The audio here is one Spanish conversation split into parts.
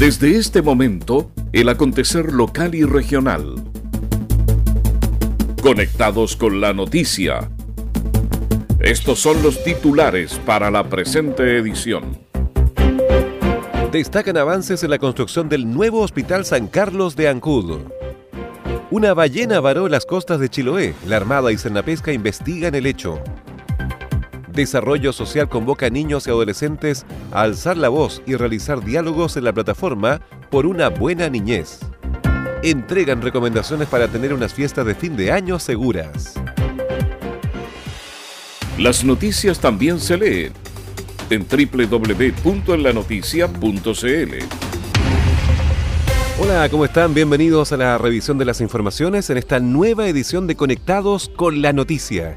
Desde este momento, el acontecer local y regional. Conectados con la noticia. Estos son los titulares para la presente edición. Destacan avances en la construcción del nuevo Hospital San Carlos de Ancud. Una ballena varó las costas de Chiloé. La Armada y Cernapesca investigan el hecho. Desarrollo Social convoca a niños y adolescentes a alzar la voz y realizar diálogos en la plataforma por una buena niñez. Entregan recomendaciones para tener unas fiestas de fin de año seguras. Las noticias también se leen en www.enlanoticia.cl. Hola, ¿cómo están? Bienvenidos a la revisión de las informaciones en esta nueva edición de Conectados con la Noticia.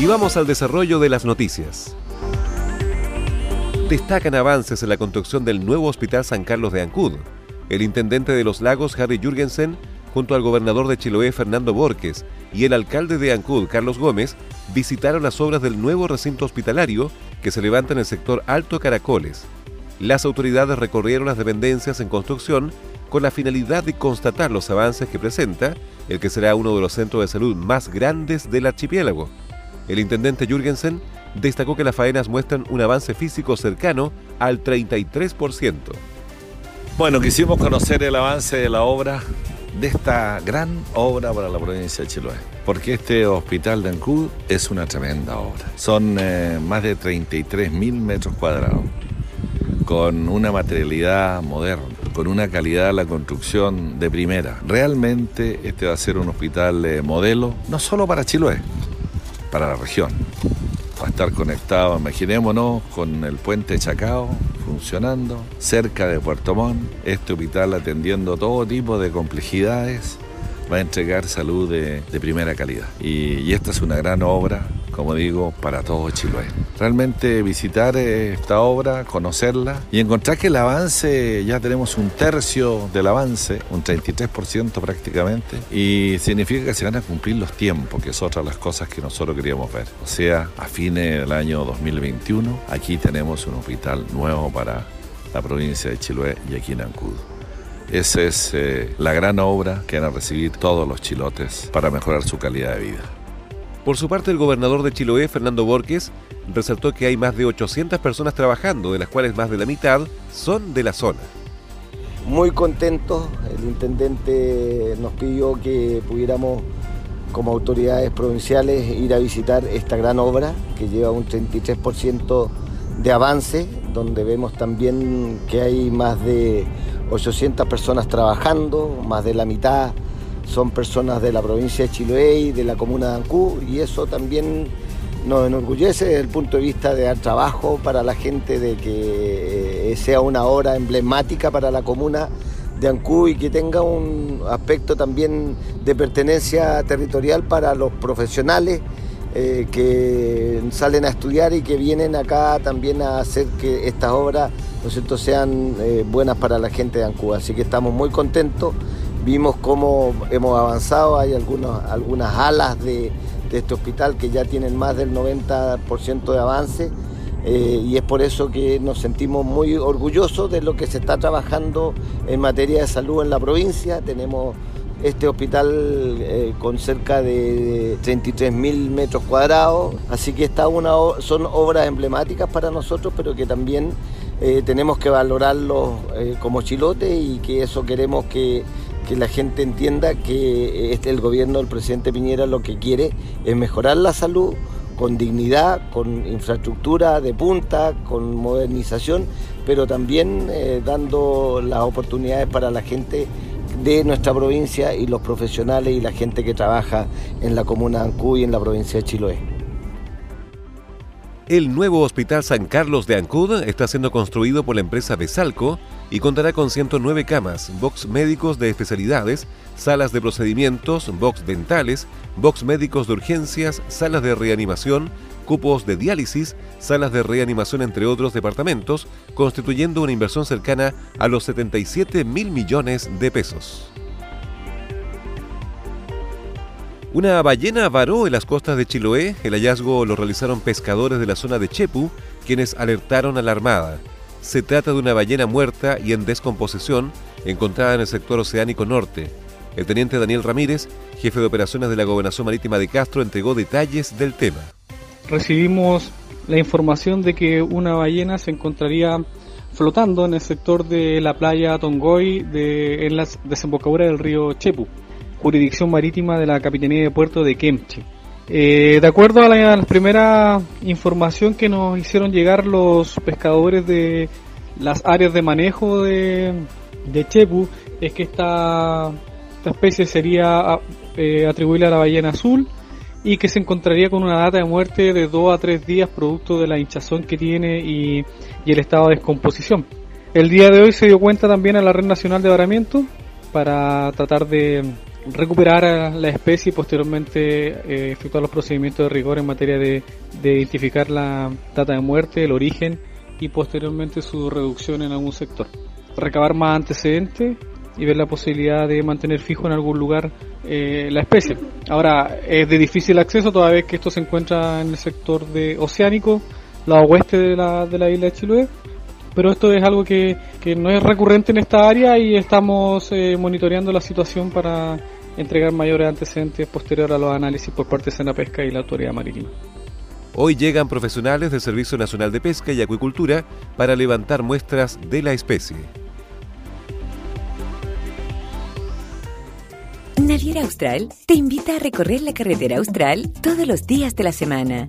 Y vamos al desarrollo de las noticias. Destacan avances en la construcción del nuevo Hospital San Carlos de Ancud. El intendente de Los Lagos, Harry Jürgensen, junto al gobernador de Chiloé, Fernando Borges, y el alcalde de Ancud, Carlos Gómez, visitaron las obras del nuevo recinto hospitalario que se levanta en el sector Alto Caracoles, las autoridades recorrieron las dependencias en construcción con la finalidad de constatar los avances que presenta el que será uno de los centros de salud más grandes del archipiélago. El intendente Jürgensen destacó que las faenas muestran un avance físico cercano al 33%. Bueno, quisimos conocer el avance de la obra, de esta gran obra para la provincia de Chiloé, porque este hospital de Ancud es una tremenda obra. Son eh, más de 33 mil metros cuadrados con una materialidad moderna, con una calidad de la construcción de primera. Realmente este va a ser un hospital eh, modelo, no solo para Chiloé, para la región. Va a estar conectado, imaginémonos, con el puente Chacao funcionando, cerca de Puerto Montt, este hospital atendiendo todo tipo de complejidades, va a entregar salud de, primera calidad. y esta es una gran obra como digo, para todo Chiloé. Realmente visitar esta obra, conocerla y encontrar que el avance, ya tenemos un tercio del avance, un 33% prácticamente, y significa que se van a cumplir los tiempos, que es otra de las cosas que nosotros queríamos ver. O sea, a fines del año 2021, aquí tenemos un hospital nuevo para la provincia de Chiloé y aquí en Ancud. Esa es eh, la gran obra que van a recibir todos los chilotes para mejorar su calidad de vida. Por su parte, el gobernador de Chiloé, Fernando Borges, resaltó que hay más de 800 personas trabajando, de las cuales más de la mitad son de la zona. Muy contentos, el intendente nos pidió que pudiéramos como autoridades provinciales ir a visitar esta gran obra que lleva un 33% de avance, donde vemos también que hay más de 800 personas trabajando, más de la mitad son personas de la provincia de Chiloé y de la comuna de Ancú y eso también nos enorgullece desde el punto de vista de dar trabajo para la gente, de que eh, sea una obra emblemática para la comuna de Ancú y que tenga un aspecto también de pertenencia territorial para los profesionales eh, que salen a estudiar y que vienen acá también a hacer que estas obras ¿no sean eh, buenas para la gente de Ancú. Así que estamos muy contentos Vimos cómo hemos avanzado, hay algunos, algunas alas de, este hospital que ya tienen más del 90% de avance eh, y es por eso que nos sentimos muy orgullosos de lo que se está trabajando en materia de salud en la provincia. Tenemos este hospital eh, con cerca de 33 mil metros cuadrados, así que está una, son obras emblemáticas para nosotros, pero que también eh, tenemos que valorarlos como chilote y que eso queremos que que la gente entienda que este, el gobierno del presidente Piñera lo que quiere es mejorar la salud con dignidad, con infraestructura de punta, con modernización, pero también eh, dando las oportunidades para la gente de nuestra provincia y los profesionales y la gente que trabaja en la comuna de Ancú y en la provincia de Chiloé. El nuevo Hospital San Carlos de Ancud está siendo construido por la empresa Besalco y contará con 109 camas, box médicos de especialidades, salas de procedimientos, box dentales, box médicos de urgencias, salas de reanimación, cupos de diálisis, salas de reanimación entre otros departamentos, constituyendo una inversión cercana a los 77 mil millones de pesos. Una ballena varó en las costas de Chiloé. El hallazgo lo realizaron pescadores de la zona de Chepu, quienes alertaron a la Armada. Se trata de una ballena muerta y en descomposición encontrada en el sector oceánico norte. El teniente Daniel Ramírez, jefe de operaciones de la Gobernación Marítima de Castro, entregó detalles del tema. Recibimos la información de que una ballena se encontraría flotando en el sector de la playa Tongoy en la desembocadura del río Chepu jurisdicción marítima de la Capitanía de Puerto de Kemche. Eh, de acuerdo a la, primera información que nos hicieron llegar los pescadores de las áreas de manejo de, de Chepu, es que esta, esta especie sería eh, atribuible a la ballena azul y que se encontraría con una data de muerte de 2 a 3 días producto de la hinchazón que tiene y, y el estado de descomposición. El día de hoy se dio cuenta también a la Red Nacional de Varamiento para tratar de recuperar la especie y posteriormente eh, efectuar los procedimientos de rigor en materia de, identificar la data de muerte, el origen y posteriormente su reducción en algún sector. Recabar más antecedentes y ver la posibilidad de mantener fijo en algún lugar eh, la especie. Ahora, es de difícil acceso toda vez que esto se encuentra en el sector de oceánico, la oeste de la, de la isla de Chiloé, pero esto es algo que, no es recurrente en esta área y estamos eh, monitoreando la situación para entregar mayores antecedentes posterior a los análisis por parte de Sena Pesca y la Autoridad Marítima. Hoy llegan profesionales del Servicio Nacional de Pesca y Acuicultura para levantar muestras de la especie. Naviera Austral te invita a recorrer la carretera austral todos los días de la semana.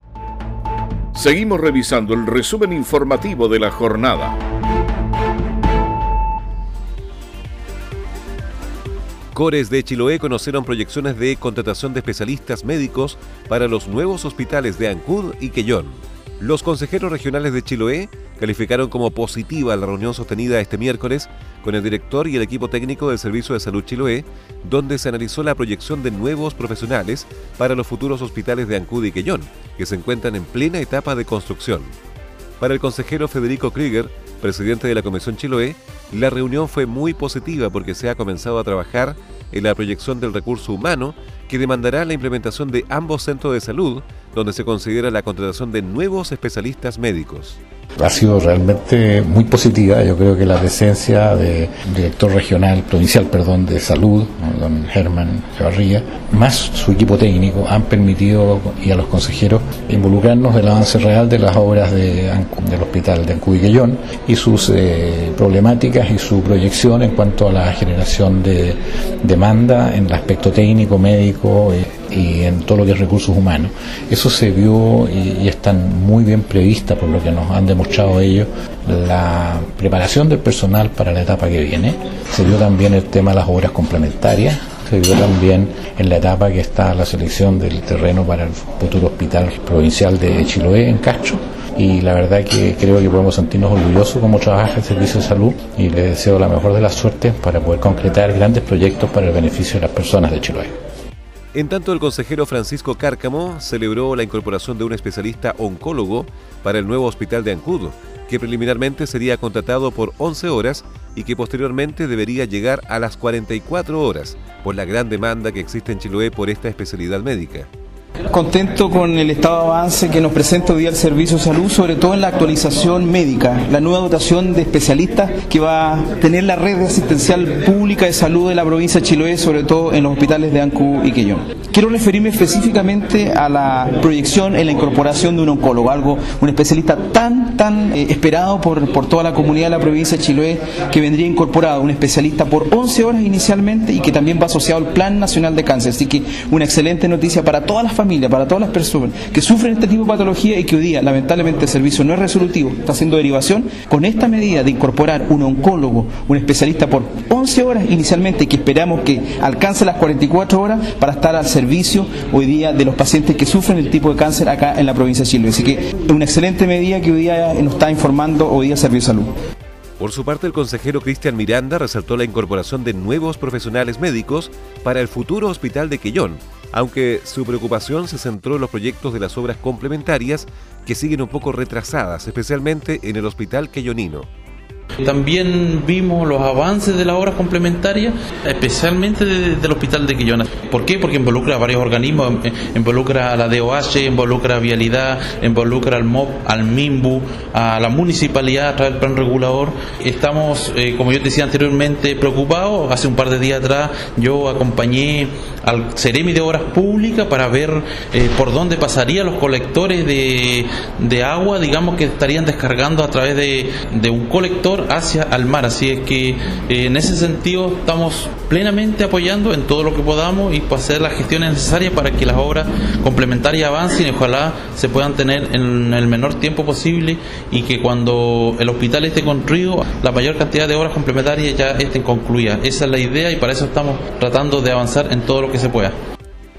Seguimos revisando el resumen informativo de la jornada. Cores de Chiloé conocieron proyecciones de contratación de especialistas médicos para los nuevos hospitales de Ancud y Quellón. Los consejeros regionales de Chiloé calificaron como positiva la reunión sostenida este miércoles con el director y el equipo técnico del Servicio de Salud Chiloé, donde se analizó la proyección de nuevos profesionales para los futuros hospitales de Ancud y Quellón, que se encuentran en plena etapa de construcción. Para el consejero Federico Krieger, presidente de la Comisión Chiloé, la reunión fue muy positiva porque se ha comenzado a trabajar en la proyección del recurso humano que demandará la implementación de ambos centros de salud, donde se considera la contratación de nuevos especialistas médicos ha sido realmente muy positiva. Yo creo que la presencia del director regional, provincial, perdón, de salud, don Germán Chavarría, más su equipo técnico, han permitido y a los consejeros involucrarnos del avance real de las obras de, del hospital de Ancudiquellón y sus eh, problemáticas y su proyección en cuanto a la generación de demanda en el aspecto técnico, médico. Eh, y en todo lo que es recursos humanos. Eso se vio y, están muy bien previstas por lo que nos han demostrado ellos la preparación del personal para la etapa que viene. Se vio también el tema de las obras complementarias. Se vio también en la etapa que está la selección del terreno para el futuro hospital provincial de Chiloé en Castro y la verdad que creo que podemos sentirnos orgullosos como trabaja el Servicio de Salud y les deseo la mejor de las suertes para poder concretar grandes proyectos para el beneficio de las personas de Chiloé. En tanto, el consejero Francisco Cárcamo celebró la incorporación de un especialista oncólogo para el nuevo hospital de Ancudo, que preliminarmente sería contratado por 11 horas y que posteriormente debería llegar a las 44 horas, por la gran demanda que existe en Chiloé por esta especialidad médica. Contento con el estado de avance que nos presenta hoy día el Servicio de Salud, sobre todo en la actualización médica, la nueva dotación de especialistas que va a tener la red asistencial pública de salud de la provincia de Chiloé, sobre todo en los hospitales de Ancú y Quellón. Quiero referirme específicamente a la proyección en la incorporación de un oncólogo, algo, un especialista tan, tan eh, esperado por, por toda la comunidad de la provincia de Chiloé, que vendría incorporado, un especialista por 11 horas inicialmente y que también va asociado al Plan Nacional de Cáncer. Así que una excelente noticia para todas las familia, para todas las personas que sufren este tipo de patología y que hoy día, lamentablemente, el servicio no es resolutivo, está haciendo derivación, con esta medida de incorporar un oncólogo, un especialista por 11 horas inicialmente, que esperamos que alcance las 44 horas para estar al servicio hoy día de los pacientes que sufren el tipo de cáncer acá en la provincia de Chile. Así que una excelente medida que hoy día nos está informando hoy día Servicio Salud. Por su parte, el consejero Cristian Miranda resaltó la incorporación de nuevos profesionales médicos para el futuro hospital de Quellón, aunque su preocupación se centró en los proyectos de las obras complementarias que siguen un poco retrasadas, especialmente en el hospital queyonino. También vimos los avances de las obras complementarias, especialmente del Hospital de Quillona. ¿Por qué? Porque involucra a varios organismos, em, involucra a la DOH, involucra a Vialidad, involucra al MOP, al MIMBU, a la municipalidad a través del plan regulador. Estamos, eh, como yo decía anteriormente, preocupados. Hace un par de días atrás yo acompañé al Ceremi de Obras Públicas para ver eh, por dónde pasarían los colectores de, de, agua, digamos que estarían descargando a través de, de un colector hacia el mar. Así es que eh, en ese sentido estamos plenamente apoyando en todo lo que podamos y para hacer las gestiones necesarias para que las obras complementarias avancen y ojalá se puedan tener en el menor tiempo posible y que cuando el hospital esté construido la mayor cantidad de obras complementarias ya estén concluidas. Esa es la idea y para eso estamos tratando de avanzar en todo lo que se pueda.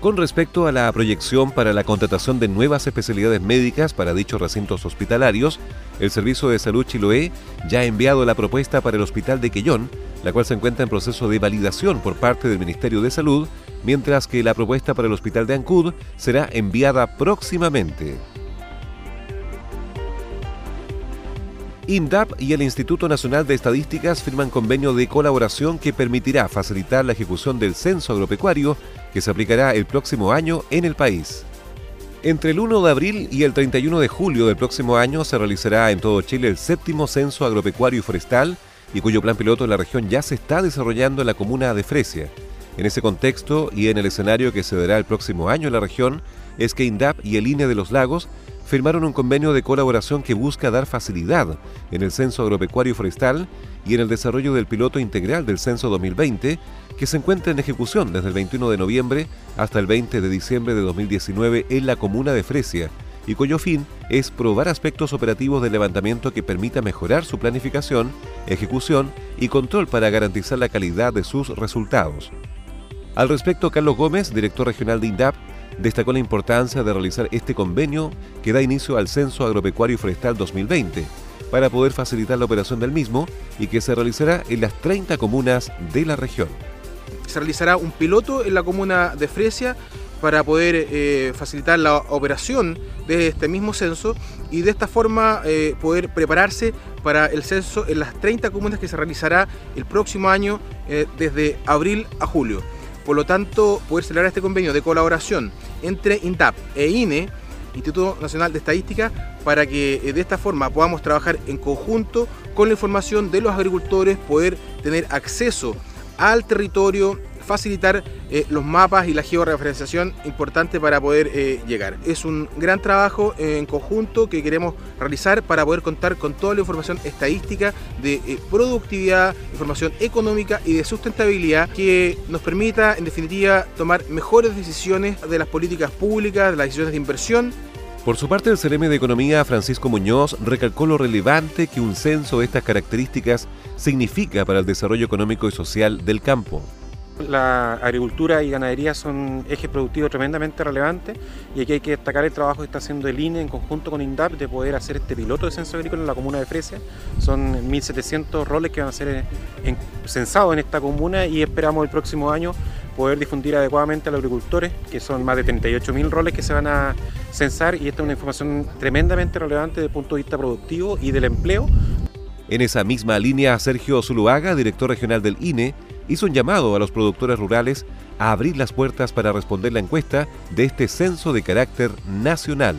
Con respecto a la proyección para la contratación de nuevas especialidades médicas para dichos recintos hospitalarios, el Servicio de Salud Chiloé ya ha enviado la propuesta para el Hospital de Quellón, la cual se encuentra en proceso de validación por parte del Ministerio de Salud, mientras que la propuesta para el Hospital de Ancud será enviada próximamente. INDAP y el Instituto Nacional de Estadísticas firman convenio de colaboración que permitirá facilitar la ejecución del censo agropecuario que se aplicará el próximo año en el país. Entre el 1 de abril y el 31 de julio del próximo año se realizará en todo Chile el séptimo censo agropecuario y forestal y cuyo plan piloto en la región ya se está desarrollando en la comuna de Fresia. En ese contexto y en el escenario que se dará el próximo año en la región, es que INDAP y el INE de los Lagos firmaron un convenio de colaboración que busca dar facilidad en el censo agropecuario forestal y en el desarrollo del piloto integral del censo 2020, que se encuentra en ejecución desde el 21 de noviembre hasta el 20 de diciembre de 2019 en la comuna de Fresia, y cuyo fin es probar aspectos operativos del levantamiento que permita mejorar su planificación, ejecución y control para garantizar la calidad de sus resultados. Al respecto, Carlos Gómez, director regional de INDAP, destacó la importancia de realizar este convenio que da inicio al Censo Agropecuario Forestal 2020 para poder facilitar la operación del mismo y que se realizará en las 30 comunas de la región. Se realizará un piloto en la comuna de Fresia para poder eh, facilitar la operación de este mismo censo y de esta forma eh, poder prepararse para el censo en las 30 comunas que se realizará el próximo año eh, desde abril a julio. Por lo tanto, poder celebrar este convenio de colaboración entre INTAP e INE, Instituto Nacional de Estadística, para que de esta forma podamos trabajar en conjunto con la información de los agricultores, poder tener acceso al territorio facilitar eh, los mapas y la georreferenciación importante para poder eh, llegar. Es un gran trabajo en conjunto que queremos realizar para poder contar con toda la información estadística de eh, productividad, información económica y de sustentabilidad que nos permita en definitiva tomar mejores decisiones de las políticas públicas, de las decisiones de inversión por su parte, el CRM de Economía, Francisco Muñoz, recalcó lo relevante que un censo de estas características significa para el desarrollo económico y social del campo. La agricultura y ganadería son ejes productivos tremendamente relevantes y aquí hay que destacar el trabajo que está haciendo el INE en conjunto con INDAP de poder hacer este piloto de censo agrícola en la comuna de Fresia. Son 1.700 roles que van a ser censados en esta comuna y esperamos el próximo año poder difundir adecuadamente a los agricultores, que son más de 38.000 roles que se van a censar y esta es una información tremendamente relevante desde el punto de vista productivo y del empleo. En esa misma línea, Sergio Zuluaga, director regional del INE, hizo un llamado a los productores rurales a abrir las puertas para responder la encuesta de este censo de carácter nacional.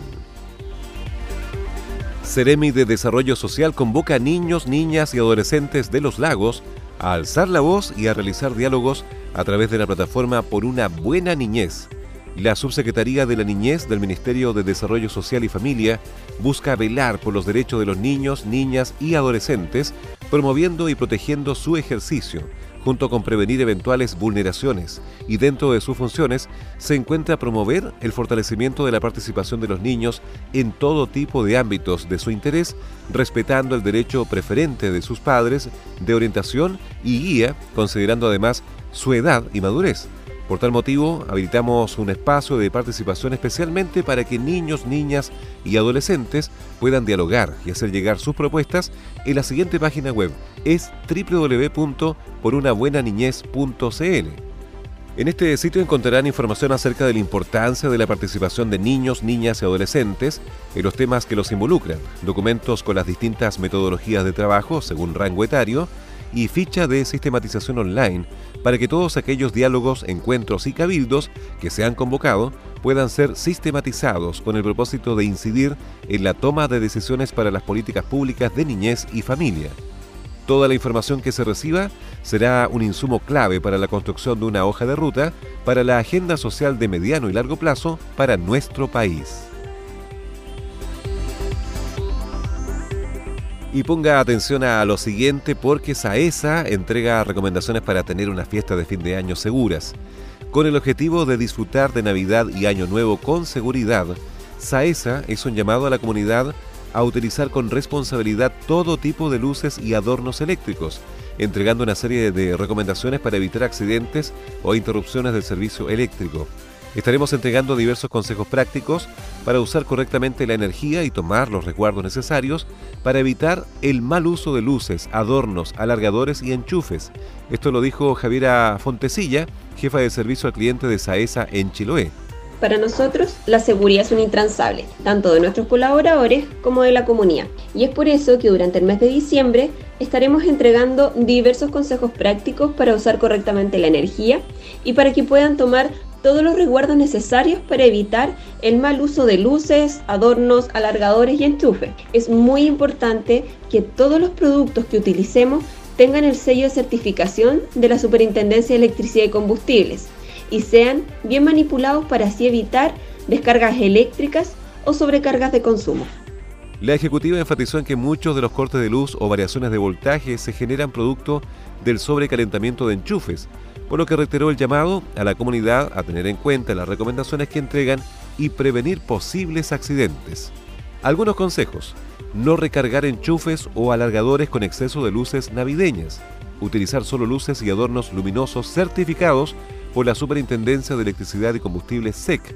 Ceremi de Desarrollo Social convoca a niños, niñas y adolescentes de los lagos a alzar la voz y a realizar diálogos a través de la plataforma Por una Buena Niñez. La Subsecretaría de la Niñez del Ministerio de Desarrollo Social y Familia busca velar por los derechos de los niños, niñas y adolescentes, promoviendo y protegiendo su ejercicio, junto con prevenir eventuales vulneraciones, y dentro de sus funciones se encuentra promover el fortalecimiento de la participación de los niños en todo tipo de ámbitos de su interés, respetando el derecho preferente de sus padres de orientación y guía, considerando además su edad y madurez. Por tal motivo, habilitamos un espacio de participación especialmente para que niños, niñas y adolescentes puedan dialogar y hacer llegar sus propuestas en la siguiente página web. Es www.porunabuenaniñez.cl. En este sitio encontrarán información acerca de la importancia de la participación de niños, niñas y adolescentes en los temas que los involucran, documentos con las distintas metodologías de trabajo según rango etario y ficha de sistematización online para que todos aquellos diálogos, encuentros y cabildos que se han convocado puedan ser sistematizados con el propósito de incidir en la toma de decisiones para las políticas públicas de niñez y familia. Toda la información que se reciba será un insumo clave para la construcción de una hoja de ruta para la agenda social de mediano y largo plazo para nuestro país. Y ponga atención a lo siguiente porque SAESA entrega recomendaciones para tener una fiesta de fin de año seguras. Con el objetivo de disfrutar de Navidad y Año Nuevo con seguridad, SAESA es un llamado a la comunidad a utilizar con responsabilidad todo tipo de luces y adornos eléctricos, entregando una serie de recomendaciones para evitar accidentes o interrupciones del servicio eléctrico. Estaremos entregando diversos consejos prácticos para usar correctamente la energía y tomar los resguardos necesarios para evitar el mal uso de luces, adornos, alargadores y enchufes. Esto lo dijo Javiera Fontecilla, jefa de servicio al cliente de Saesa en Chiloé. Para nosotros, la seguridad es un intransable, tanto de nuestros colaboradores como de la comunidad. Y es por eso que durante el mes de diciembre estaremos entregando diversos consejos prácticos para usar correctamente la energía y para que puedan tomar todos los resguardos necesarios para evitar el mal uso de luces, adornos, alargadores y enchufes. Es muy importante que todos los productos que utilicemos tengan el sello de certificación de la Superintendencia de Electricidad y Combustibles y sean bien manipulados para así evitar descargas eléctricas o sobrecargas de consumo. La ejecutiva enfatizó en que muchos de los cortes de luz o variaciones de voltaje se generan producto del sobrecalentamiento de enchufes, por lo que reiteró el llamado a la comunidad a tener en cuenta las recomendaciones que entregan y prevenir posibles accidentes. Algunos consejos. No recargar enchufes o alargadores con exceso de luces navideñas. Utilizar solo luces y adornos luminosos certificados por la Superintendencia de Electricidad y Combustible SEC.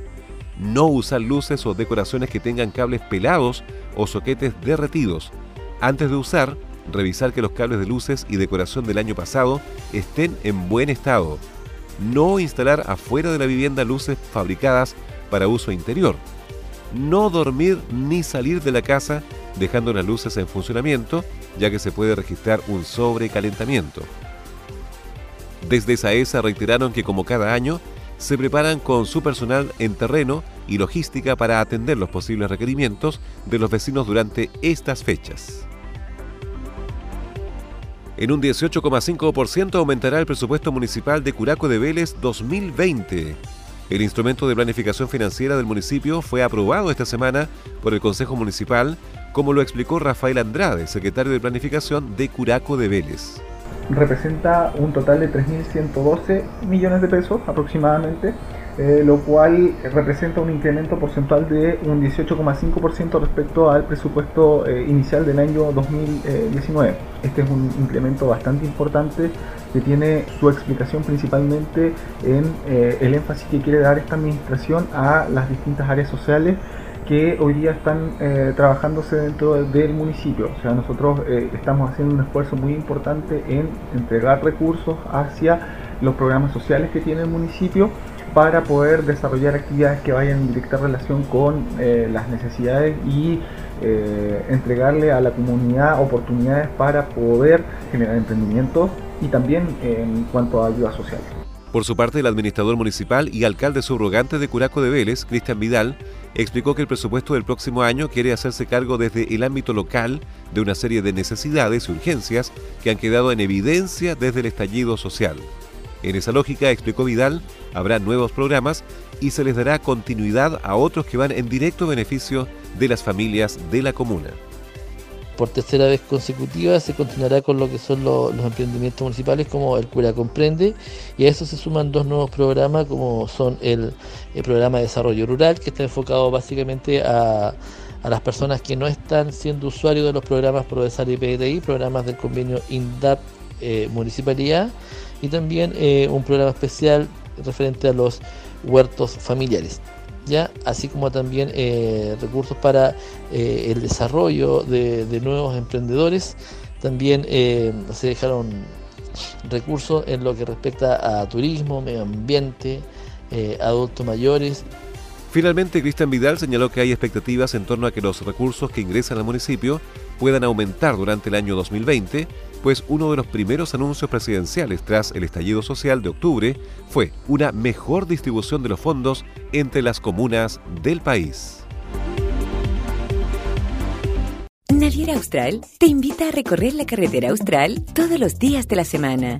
No usar luces o decoraciones que tengan cables pelados o soquetes derretidos. Antes de usar, revisar que los cables de luces y decoración del año pasado estén en buen estado. No instalar afuera de la vivienda luces fabricadas para uso interior. No dormir ni salir de la casa dejando las luces en funcionamiento, ya que se puede registrar un sobrecalentamiento. Desde SAESA reiteraron que como cada año, se preparan con su personal en terreno y logística para atender los posibles requerimientos de los vecinos durante estas fechas. En un 18,5% aumentará el presupuesto municipal de Curaco de Vélez 2020. El instrumento de planificación financiera del municipio fue aprobado esta semana por el Consejo Municipal, como lo explicó Rafael Andrade, secretario de Planificación de Curaco de Vélez. Representa un total de 3.112 millones de pesos aproximadamente eh, lo cual representa un incremento porcentual de un 18,5% respecto al presupuesto eh, inicial del año 2019. Este es un incremento bastante importante que tiene su explicación principalmente en eh, el énfasis que quiere dar esta administración a las distintas áreas sociales que hoy día están trabajándose dentro del municipio. O sea, nosotros estamos haciendo un esfuerzo muy importante en entregar recursos hacia los programas sociales que tiene el municipio para poder desarrollar actividades que vayan en directa relación con eh, las necesidades y eh, entregarle a la comunidad oportunidades para poder generar emprendimientos y también en cuanto a ayuda social. Por su parte, el administrador municipal y alcalde subrogante de Curaco de Vélez, Cristian Vidal, explicó que el presupuesto del próximo año quiere hacerse cargo desde el ámbito local de una serie de necesidades y urgencias que han quedado en evidencia desde el estallido social. En esa lógica, explicó Vidal, habrá nuevos programas y se les dará continuidad a otros que van en directo beneficio de las familias de la comuna. Por tercera vez consecutiva se continuará con lo que son los, emprendimientos municipales como el Cura Comprende y a eso se suman dos nuevos programas como son el, programa de desarrollo rural que está enfocado básicamente a, las personas que no están siendo usuarios de los programas Progresar y PDI, programas del convenio INDAP eh, Municipalidad y también eh, un programa especial referente a los huertos familiares. ¿ya? así como también eh, recursos para el desarrollo de, nuevos emprendedores. También se dejaron recursos en lo que respecta a turismo, medio ambiente, adultos mayores. Finalmente, Cristian Vidal señaló que hay expectativas en torno a que los recursos que ingresan al municipio puedan aumentar durante el año 2020 pues uno de los primeros anuncios presidenciales tras el estallido social de octubre fue una mejor distribución de los fondos entre las comunas del país. Naviera Austral te invita a recorrer la carretera austral todos los días de la semana.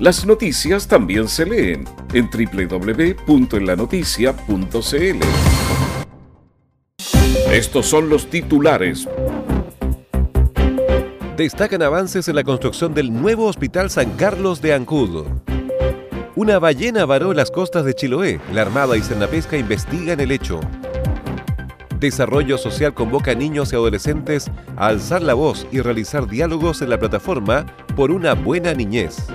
Las noticias también se leen en www.enlanoticia.cl. Estos son los titulares. Destacan avances en la construcción del nuevo Hospital San Carlos de Ancud. Una ballena varó las costas de Chiloé. La Armada y Cernapesca investigan el hecho. Desarrollo Social convoca a niños y adolescentes a alzar la voz y realizar diálogos en la plataforma por una buena niñez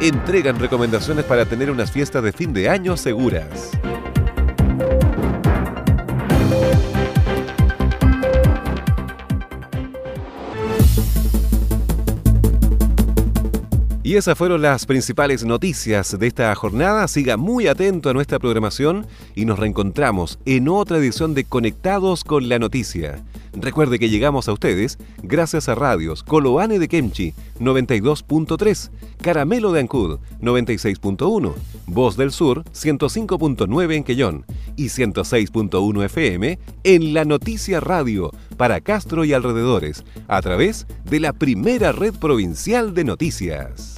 entregan recomendaciones para tener unas fiestas de fin de año seguras. Y esas fueron las principales noticias de esta jornada. Siga muy atento a nuestra programación y nos reencontramos en otra edición de Conectados con la Noticia. Recuerde que llegamos a ustedes gracias a radios Coloane de Kemchi 92.3, Caramelo de Ancud 96.1, Voz del Sur 105.9 en Quellón y 106.1 FM en La Noticia Radio para Castro y alrededores a través de la primera red provincial de noticias.